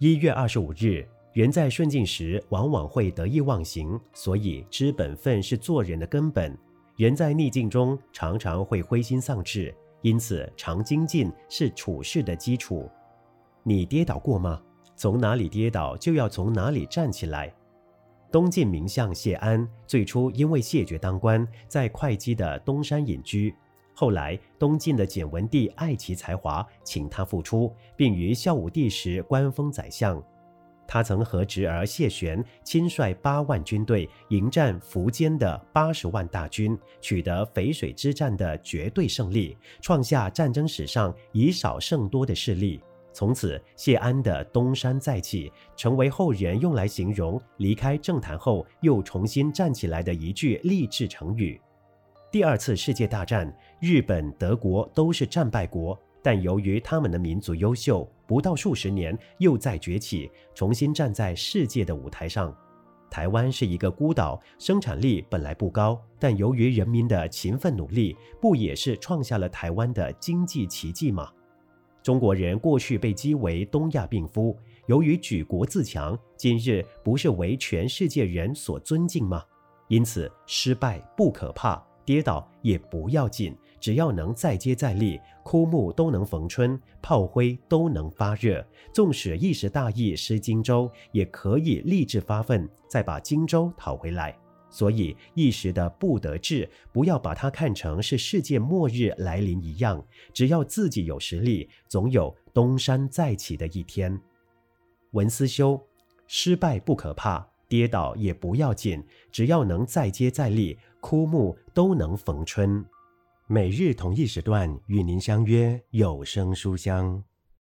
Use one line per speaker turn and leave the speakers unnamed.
一月二十五日，人在顺境时往往会得意忘形，所以知本分是做人的根本。人在逆境中常常会灰心丧志，因此常精进是处事的基础。你跌倒过吗？从哪里跌倒，就要从哪里站起来。东晋名相谢安最初因为谢绝当官，在会稽的东山隐居。后来，东晋的简文帝爱其才华，请他复出，并于孝武帝时官封宰相。他曾和侄儿谢玄亲率八万军队迎战苻坚的八十万大军，取得淝水之战的绝对胜利，创下战争史上以少胜多的事例。从此，谢安的东山再起，成为后人用来形容离开政坛后又重新站起来的一句励志成语。第二次世界大战，日本、德国都是战败国，但由于他们的民族优秀，不到数十年又再崛起，重新站在世界的舞台上。台湾是一个孤岛，生产力本来不高，但由于人民的勤奋努力，不也是创下了台湾的经济奇迹吗？中国人过去被讥为东亚病夫，由于举国自强，今日不是为全世界人所尊敬吗？因此，失败不可怕。跌倒也不要紧，只要能再接再厉，枯木都能逢春，炮灰都能发热。纵使一时大意失荆州，也可以立志发奋，再把荆州讨回来。所以一时的不得志，不要把它看成是世界末日来临一样。只要自己有实力，总有东山再起的一天。文思修，失败不可怕，跌倒也不要紧，只要能再接再厉。枯木都能逢春。每日同一时段与您相约有声书香。